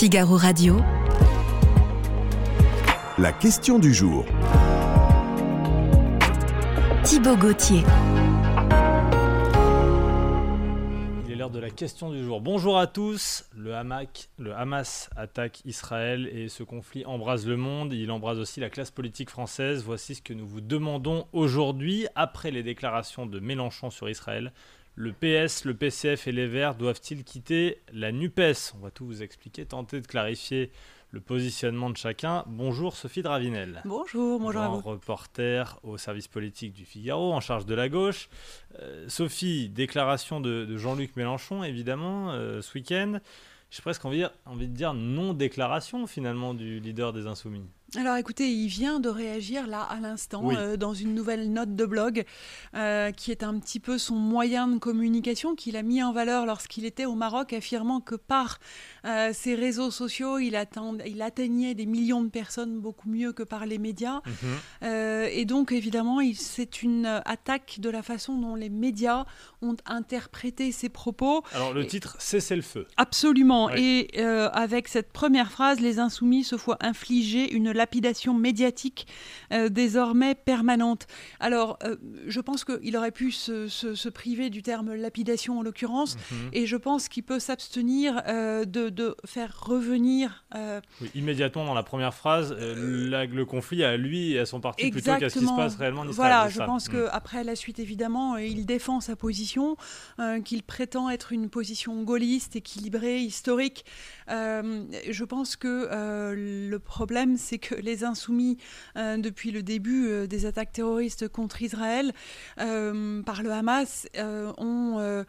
Figaro Radio. La question du jour. Thibaut Gauthier. Il est l'heure de la question du jour. Bonjour à tous. Le, Hamak, le Hamas attaque Israël et ce conflit embrase le monde. Il embrase aussi la classe politique française. Voici ce que nous vous demandons aujourd'hui après les déclarations de Mélenchon sur Israël. Le PS, le PCF et les Verts doivent-ils quitter la NUPES? On va tout vous expliquer, tenter de clarifier le positionnement de chacun. Bonjour Sophie Dravinel. Bonjour, bonjour à vous. reporter au service politique du Figaro, en charge de la gauche. Euh, Sophie, déclaration de, Jean-Luc Mélenchon, évidemment, euh, ce week-end. J'ai presque envie, envie de dire non-déclaration finalement du leader des Insoumis. Alors écoutez, il vient de réagir là à l'instant euh, dans une nouvelle note de blog euh, qui est un petit peu son moyen de communication qu'il a mis en valeur lorsqu'il était au Maroc, affirmant que par euh, ses réseaux sociaux, il, il, atteignait des millions de personnes beaucoup mieux que par les médias. Mhm. et donc évidemment, c'est une attaque de la façon dont les médias ont interprété ses propos. Alors le titre, Cessez le feu. Absolument. Et avec cette première phrase, les insoumis se voient infliger une lapidation médiatique euh, désormais permanente. Alors, euh, je pense qu'il aurait pu se, priver du terme lapidation en l'occurrence, mhm. et je pense qu'il peut s'abstenir euh, de, faire revenir. immédiatement dans la première phrase, le conflit à lui et à son parti plutôt qu'à ce qui se passe réellement en Israël. Voilà, je pense mm. qu'après la suite, évidemment, il défend sa position, qu'il prétend être une position gaulliste, équilibrée, historique. je pense que le problème, c'est que les insoumis, euh, depuis le début euh, des attaques terroristes contre Israël euh, par le Hamas, ont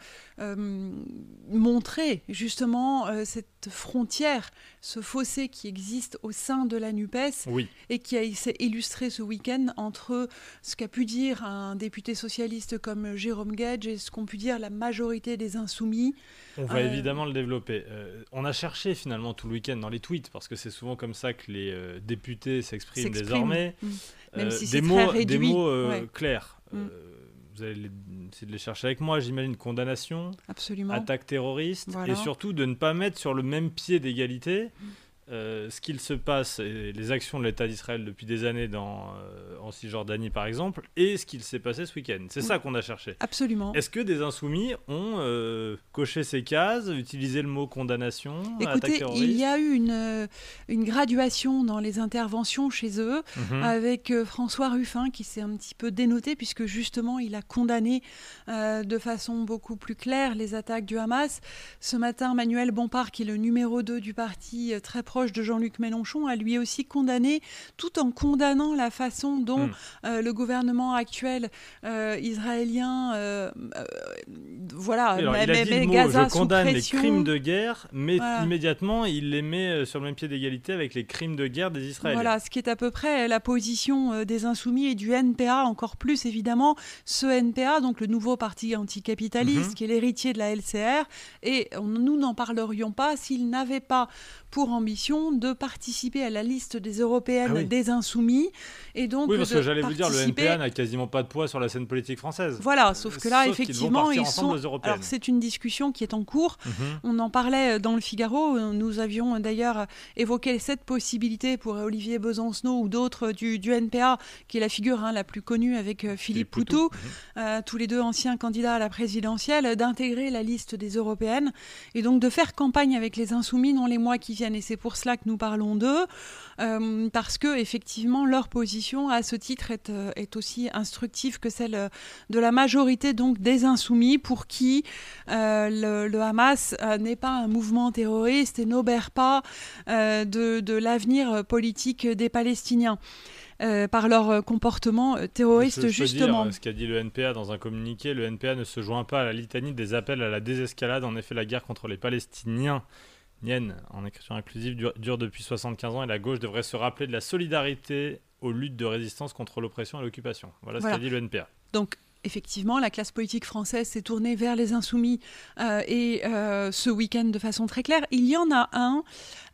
montré justement cette frontière, ce fossé qui existe au sein de la NUPES et qui s'est illustré ce week-end entre ce qu'a pu dire un député socialiste comme Jérôme Gage et ce qu'ont pu dire la majorité des insoumis. On va évidemment le développer. on a cherché finalement tout le week-end dans les tweets, parce que c'est souvent comme ça que les députés s'exprime désormais. Mm. Même euh, si des, mots, des mots euh, clairs. Mm. Euh, vous allez essayer de les chercher avec moi, j'imagine condamnation, Absolument. attaque terroriste, et surtout de ne pas mettre sur le même pied d'égalité mm. Euh, ce qu'il se passe, et les actions de l'État d'Israël depuis des années dans, euh, en Cisjordanie par exemple, et ce qu'il s'est passé ce week-end. C'est ça qu'on a cherché. Absolument. Est-ce que des insoumis ont euh, coché ces cases, utilisé le mot condamnation Écoutez, il y a eu une, une graduation dans les interventions chez eux, mhm. avec François Ruffin qui s'est un petit peu dénoté, puisque justement il a condamné de façon beaucoup plus claire les attaques du Hamas. Ce matin, Manuel Bompard, qui est le numéro 2 du parti, très proche de Jean-Luc Mélenchon, a lui aussi condamné, tout en condamnant la façon dont hmm. euh, le gouvernement actuel euh, israélien, euh, voilà, met, Gaza je condamne les crimes de guerre, mais immédiatement il les met sur le même pied d'égalité avec les crimes de guerre des Israéliens. Voilà, ce qui est à peu près la position des Insoumis et du NPA, encore plus évidemment, ce NPA, donc le nouveau parti anticapitaliste, mhm. qui est l'héritier de la LCR, et nous n'en parlerions pas s'il n'avait pas pour ambition de participer à la liste des européennes ah des insoumis. Et donc oui, parce que j'allais vous dire, le NPA n'a quasiment pas de poids sur la scène politique française. Voilà, sauf que là, effectivement, ils, sont. Alors, c'est une discussion qui est en cours. Mhm. On en parlait dans le Figaro. Nous avions d'ailleurs évoqué cette possibilité pour Olivier Besancenot ou d'autres du, du, NPA, qui est la figure hein, la plus connue avec euh, Philippe Poutou, mhm. euh, tous les deux anciens candidats à la présidentielle, d'intégrer la liste des européennes et donc de faire campagne avec les insoumis dans les mois qui viennent et c'est pour cela que nous parlons d'eux, euh, parce que effectivement leur position à ce titre est, euh, est, aussi instructive que celle de la majorité donc des insoumis pour qui euh, le, Hamas n'est pas un mouvement terroriste et n'obère pas de, de l'avenir politique des Palestiniens. par leur comportement terroriste, justement. Dire, ce qu'a dit le NPA dans un communiqué, le NPA ne se joint pas à la litanie des appels à la désescalade. En effet, la guerre contre les Palestiniens Nien, en écriture inclusive, dure, depuis 75 ans et la gauche devrait se rappeler de la solidarité aux luttes de résistance contre l'oppression et l'occupation. Voilà, ce qu'a dit le NPA. Donc, effectivement, la classe politique française s'est tournée vers les insoumis euh, et euh, ce week-end de façon très claire. Il y en a un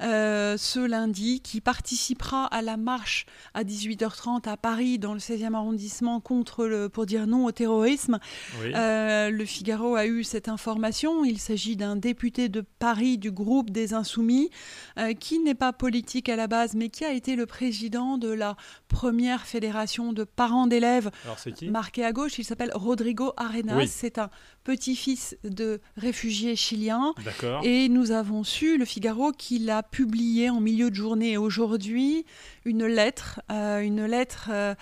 euh, ce lundi qui participera à la marche à 18h30 à Paris dans le 16e arrondissement contre le, pour dire non au terrorisme. le Figaro a eu cette information. Il s'agit d'un député de Paris du groupe des insoumis qui n'est pas politique à la base mais qui a été le président de la première fédération de parents d'élèves marquée à gauche. Il s'appelle Rodrigo Arenas. C'est un petit-fils de réfugiés chiliens. Et nous avons su, le Figaro, qu'il a publié en milieu de journée aujourd'hui une lettre, euh, une lettre euh,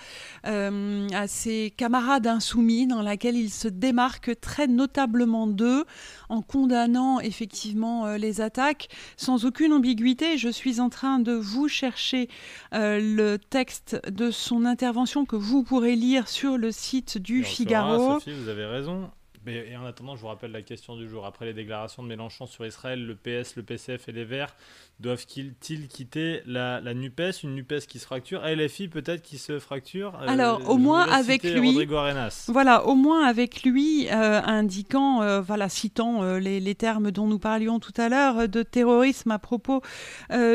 euh, à ses camarades insoumis dans laquelle il se démarque très notablement d'eux en condamnant effectivement les attaques sans aucune ambiguïté. Je suis en train de vous chercher le texte de son intervention que vous pourrez lire sur le site du Figaro. Sophie, vous avez raison. Mais, et en attendant, je vous rappelle la question du jour. Après les déclarations de Mélenchon sur Israël, le PS, le PCF et les Verts doivent-ils quitter la, la, NUPES Une NUPES qui se fracture? LFI peut-être qui se fracture euh, Alors, au moins avec lui. Voilà, au moins avec lui, euh, indiquant, euh, voilà, citant les, les, termes dont nous parlions tout à l'heure, de terrorisme à propos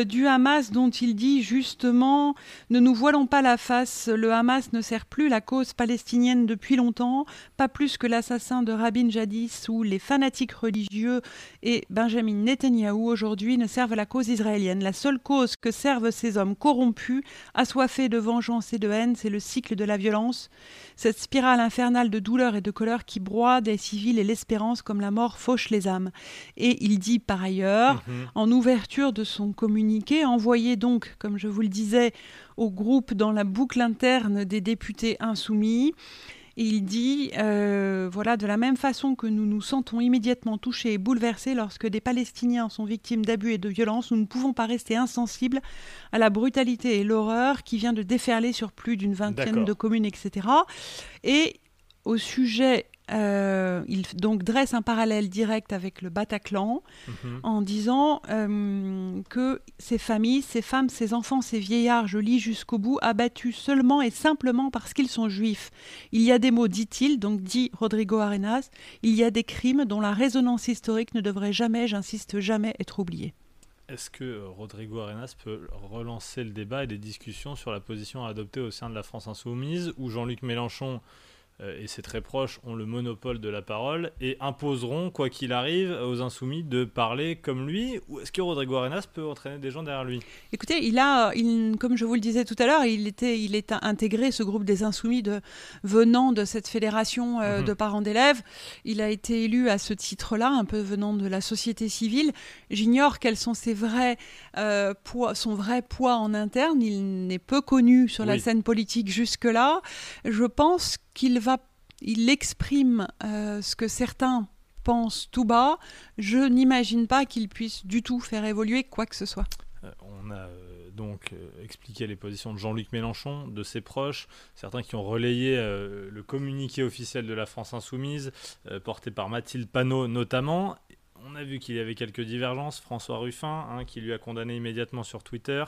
du Hamas, dont il dit justement Ne nous voilons pas la face, le Hamas ne sert plus la cause palestinienne depuis longtemps, pas plus que l'assassin de Rabin jadis ou les fanatiques religieux et Benjamin Netanyahou aujourd'hui ne servent la cause israélienne. La seule cause que servent ces hommes corrompus, assoiffés de vengeance et de haine, c'est le cycle de la violence, cette spirale infernale de douleur et de colère qui broie des civils et l'espérance comme la mort fauche les âmes. Et il dit par ailleurs, mhm. en ouverture de son communiqué, envoyé donc, comme je vous le disais, au groupe dans la boucle interne des députés insoumis, il dit, euh, voilà, de la même façon que nous nous sentons immédiatement touchés et bouleversés lorsque des Palestiniens sont victimes d'abus et de violences, nous ne pouvons pas rester insensibles à la brutalité et l'horreur qui vient de déferler sur plus d'une vingtaine de communes, etc. Et au sujet euh, il donc dresse un parallèle direct avec le Bataclan mhm. en disant euh, que ces familles, ces femmes, ces enfants, ces vieillards, je lis jusqu'au bout, abattus seulement et simplement parce qu'ils sont juifs. Il y a des mots, dit-il, donc dit Rodrigo Arenas, il y a des crimes dont la résonance historique ne devrait jamais, j'insiste jamais, être oubliée. Est-ce que euh, Rodrigo Arenas peut relancer le débat et des discussions sur la position adoptée au sein de la France insoumise, où Jean-Luc Mélenchon et c'est très proche, ont le monopole de la parole et imposeront, quoi qu'il arrive, aux insoumis de parler comme lui Ou est-ce que Rodrigo Arenas peut entraîner des gens derrière lui? Écoutez, il a, il, comme je vous le disais tout à l'heure, il, était, il est intégré, ce groupe des insoumis de, venant de cette fédération euh, mhm. de parents d'élèves. Il a été élu à ce titre-là, un peu venant de la société civile. J'ignore quels sont ses vrais, euh, poids, son vrai poids en interne. Il n'est peu connu sur la scène politique jusque-là. Je pense qu'il va, il exprime euh, ce que certains pensent tout bas. Je n'imagine pas qu'il puisse du tout faire évoluer quoi que ce soit. Euh, on a euh, donc expliqué les positions de Jean-Luc Mélenchon, de ses proches, certains qui ont relayé le communiqué officiel de la France insoumise, porté par Mathilde Panot notamment. On a vu qu'il y avait quelques divergences. François Ruffin, hein, qui lui a condamné immédiatement sur Twitter,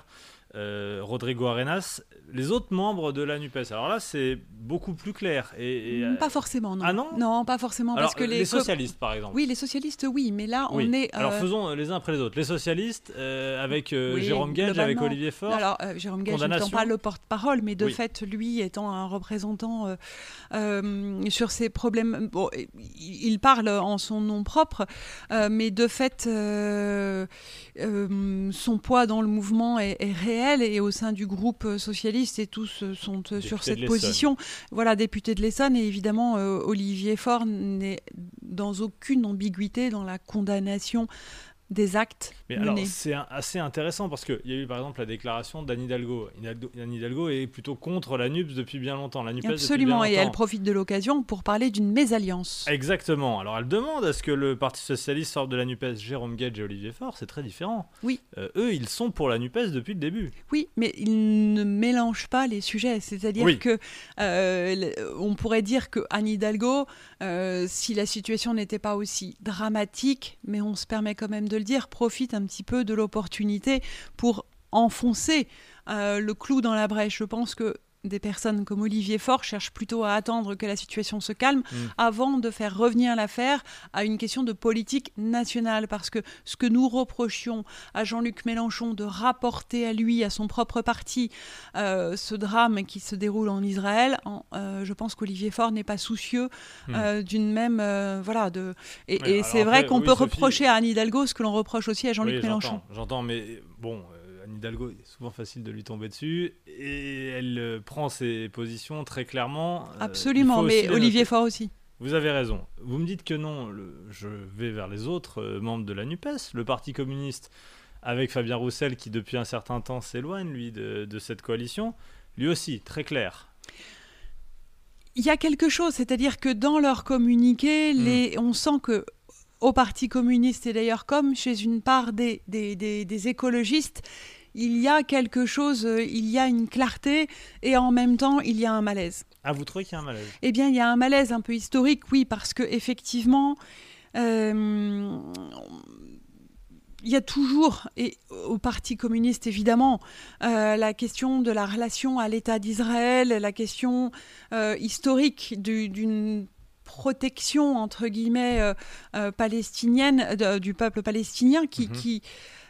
euh, Rodrigo Arenas, les autres membres de la NUPES. Alors là, c'est beaucoup plus clair. Et, mm, Pas forcément, non. Ah non Non, pas forcément. parce que les, socialistes, par exemple. Oui, les socialistes, oui, mais là, on est. Alors euh, faisons les uns après les autres. Les socialistes, euh, avec Jérôme Gage, avec Olivier Faure. Alors, Jérôme Gage n'étant pas le porte-parole, mais de fait, lui étant un représentant sur ces problèmes. Bon, il parle en son nom propre, mais de fait, son poids dans le mouvement est réel et au sein du groupe socialiste et tous sont euh, sur cette position. Voilà, député de l'Essonne et évidemment euh, Olivier Faure n'est dans aucune ambiguïté dans la condamnation des actes Mais alors, c'est assez intéressant parce qu'il y a eu par exemple la déclaration d'Anne Hidalgo. Anne Hidalgo est plutôt contre la NUPS depuis bien longtemps. La Absolument, et elle profite de l'occasion pour parler d'une mésalliance. Exactement. Alors elle demande à ce que le Parti Socialiste sorte de la NUPES. Jérôme Gage et Olivier Faure, c'est très différent. Oui. Euh, eux, ils sont pour la NUPES depuis le début. Oui, mais ils ne mélangent pas les sujets. C'est-à-dire que euh, on pourrait dire que Anne Hidalgo, euh, si la situation n'était pas aussi dramatique, mais on se permet quand même de dire, profite un petit peu de l'opportunité pour enfoncer euh, le clou dans la brèche. Je pense que des personnes comme Olivier Faure cherchent plutôt à attendre que la situation se calme mm. avant de faire revenir l'affaire à une question de politique nationale. Parce que ce que nous reprochions à Jean-Luc Mélenchon de rapporter à lui, à son propre parti, euh, ce drame qui se déroule en Israël, euh, je pense qu'Olivier Faure n'est pas soucieux mm. euh, d'une même. voilà, de... Et, c'est vrai qu'on peut reprocher à Anne Hidalgo ce que l'on reproche aussi à Jean-Luc Mélenchon. J'entends, mais bon Anne Hidalgo, il est souvent facile de lui tomber dessus et elle euh, prend ses positions très clairement. Euh, Absolument, mais Olivier Faure aussi. Vous avez raison. Vous me dites que non, je vais vers les autres euh, membres de la NUPES, le Parti communiste, avec Fabien Roussel qui depuis un certain temps s'éloigne, lui, de, cette coalition. Lui aussi, très clair. Il y a quelque chose, c'est-à-dire que dans leur communiqué, hmm. les, on sent que au Parti communiste et d'ailleurs comme chez une part des, des, écologistes, il y a quelque chose, euh, il y a une clarté et en même temps il y a un malaise. Ah, vous trouvez qu'il y a un malaise? Eh bien, il y a un malaise un peu historique, oui, parce que effectivement, euh, il y a toujours, et au Parti communiste évidemment, euh, la question de la relation à l'État d'Israël, la question historique d'une protection entre guillemets euh, euh, palestinienne du peuple palestinien qui, mhm. qui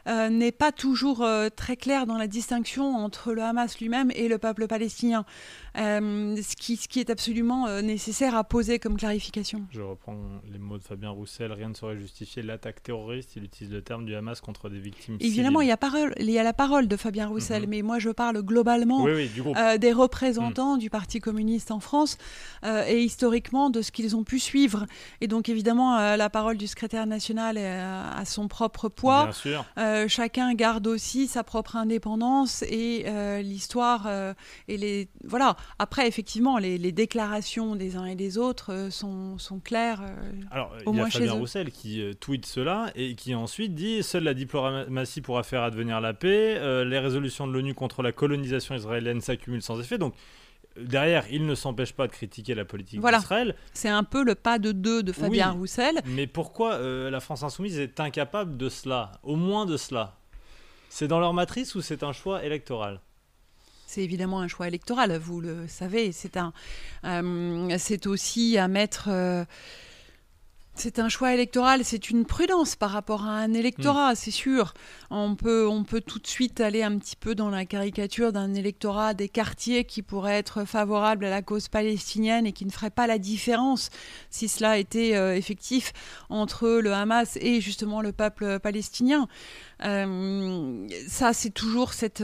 euh, n'est pas toujours très clair dans la distinction entre le Hamas lui-même et le peuple palestinien. Euh, ce, qui, ce qui est absolument euh, nécessaire à poser comme clarification. Je reprends les mots de Fabien Roussel, rien ne saurait justifier l'attaque terroriste, il utilise le terme du Hamas contre des victimes Évidemment, il y, a parole, il y a la parole de Fabien Roussel, mhm. mais moi je parle globalement euh, des représentants mhm. du Parti communiste en France et historiquement de ce qu'ils ont pu suivre. Et donc évidemment, la parole du secrétaire national a son propre poids. Bien sûr. Chacun garde aussi sa propre indépendance et l'histoire et les... Voilà, après, effectivement, les, déclarations des uns et des autres euh, sont, sont, claires. Euh, Alors, il y a Fabien Roussel qui euh, tweet cela et qui ensuite dit Seule la diplomatie pourra faire advenir la paix. les résolutions de l'ONU contre la colonisation israélienne s'accumulent sans effet. Donc, derrière, il ne s'empêche pas de critiquer la politique voilà. d'Israël. C'est un peu le pas de deux de Fabien Roussel. Mais pourquoi la France insoumise est incapable de cela Au moins de cela? C'est dans leur matrice ou c'est un choix électoral? C'est évidemment un choix électoral, vous le savez. C'est un, euh, c'est aussi à mettre. Euh, c'est un choix électoral, c'est une prudence par rapport à un électorat, mm. c'est sûr. On peut, on peut tout de suite aller un petit peu dans la caricature d'un électorat des quartiers qui pourrait être favorable à la cause palestinienne et qui ne ferait pas la différence si cela était euh, effectif entre le Hamas et justement le peuple palestinien. ça, c'est toujours cette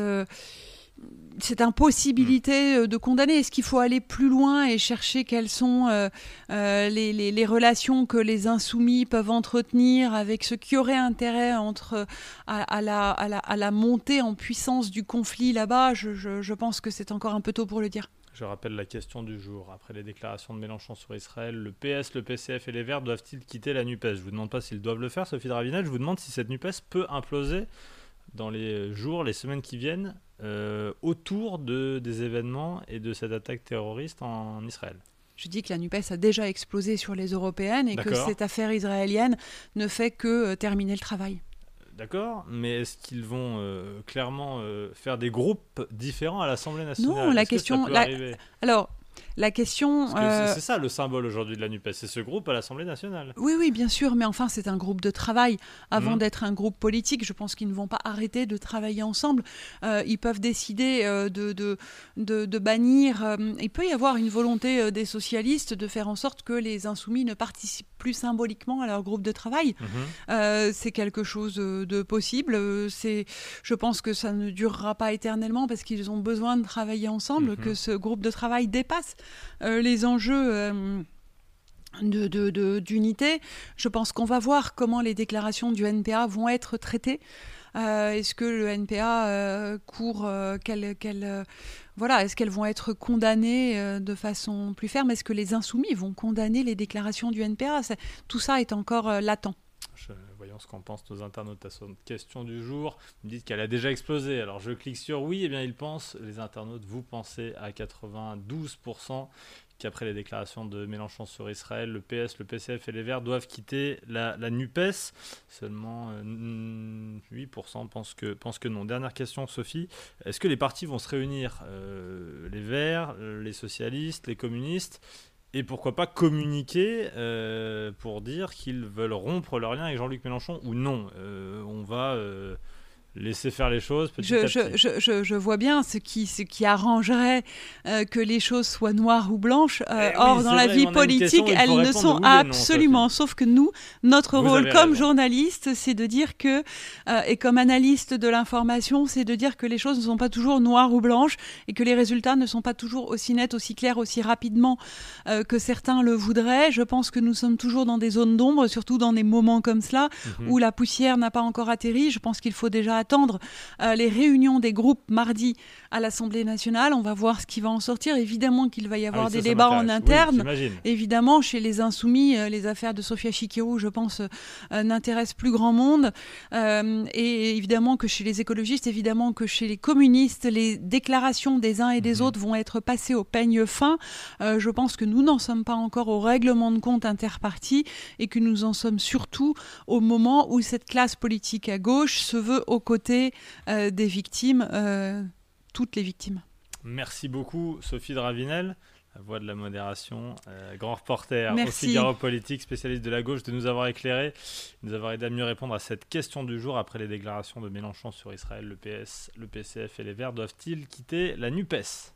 cette impossibilité euh, de condamner Est-ce qu'il faut aller plus loin et chercher quelles sont euh, euh, les, relations que les insoumis peuvent entretenir avec ce qui aurait intérêt entre, à, la, montée en puissance du conflit là-bas? Je, pense que c'est encore un peu tôt pour le dire. Je rappelle la question du jour. Après les déclarations de Mélenchon sur Israël, le PS, le PCF et les Verts doivent-ils quitter la NUPES? Je vous demande pas s'ils doivent le faire, Sophie Dravinel. Je vous demande si cette NUPES peut imploser dans les jours, les semaines qui viennent euh, autour de, des événements et de cette attaque terroriste en Israël. Je dis que la NUPES a déjà explosé sur les européennes et que cette affaire israélienne ne fait que euh, terminer le travail. D'accord, mais est-ce qu'ils vont euh, clairement faire des groupes différents à l'Assemblée nationale? Non, la question. Alors, la question. Euh, c'est ça le symbole aujourd'hui de la NUPES, c'est ce groupe à l'Assemblée nationale. Oui, oui, bien sûr, mais enfin, c'est un groupe de travail. Avant mhm. d'être un groupe politique, je pense qu'ils ne vont pas arrêter de travailler ensemble. Euh, ils peuvent décider euh, de, de, de, bannir. il peut y avoir une volonté des socialistes de faire en sorte que les insoumis ne participent plus symboliquement à leur groupe de travail. Mhm. c'est quelque chose de possible. C'est, je pense que ça ne durera pas éternellement parce qu'ils ont besoin de travailler ensemble, mhm. que ce groupe de travail dépasse euh, les enjeux euh, d'unité. Je pense qu'on va voir comment les déclarations du NPA vont être traitées. Euh, est-ce que le NPA court voilà, est-ce qu'elles vont être condamnées de façon plus ferme? Est-ce que les insoumis vont condamner les déclarations du NPA Tout ça est encore latent. Ce qu'en pensent nos internautes à son question du jour. Vous me dites qu'elle a déjà explosé. Alors je clique sur oui, et eh bien ils pensent, les internautes, vous pensez à 92% qu'après les déclarations de Mélenchon sur Israël, le PS, le PCF et les Verts doivent quitter la, NUPES. Seulement 8% euh, pensent que, pensent que non. Dernière question, Sophie. Est-ce que les partis vont se réunir euh, Les Verts, les socialistes, les communistes et pourquoi pas communiquer euh, pour dire qu'ils veulent rompre leur lien avec Jean-Luc Mélenchon ou non. On va laisser faire les choses petit je, à petit. Je, je, je, vois bien ce qui, ce qui arrangerait euh, que les choses soient noires ou blanches. Euh, eh or, dans la vie politique, elles ne sont absolument. sauf que nous, notre rôle comme journaliste, c'est de dire que, euh, et comme analyste de l'information, c'est de dire que les choses ne sont pas toujours noires ou blanches et que les résultats ne sont pas toujours aussi nets, aussi clairs, aussi rapidement que certains le voudraient. Je pense que nous sommes toujours dans des zones d'ombre, surtout dans des moments comme cela, mhm. où la poussière n'a pas encore atterri. Je pense qu'il faut déjà attendre euh, les réunions des groupes mardi à l'Assemblée nationale. On va voir ce qui va en sortir. Évidemment qu'il va y ah avoir des débats en interne. évidemment, chez les Insoumis, euh, les affaires de Sofia Chikirou, je pense, euh, n'intéressent plus grand monde. et évidemment que chez les écologistes, évidemment que chez les communistes, les déclarations des uns et des mhm. autres vont être passées au peigne fin. je pense que nous n'en sommes pas encore au règlement de compte interparti et que nous en sommes surtout au moment où cette classe politique à gauche se veut au côté euh, des victimes, euh, toutes les victimes. Merci beaucoup, Sophie Dravinel la voix de la modération, euh, grand reporter au Figaro Politique, spécialiste de la gauche, de nous avoir éclairé, de nous avoir aidé à mieux répondre à cette question du jour après les déclarations de Mélenchon sur Israël, le PS, le PCF et les Verts doivent-ils quitter la NUPES?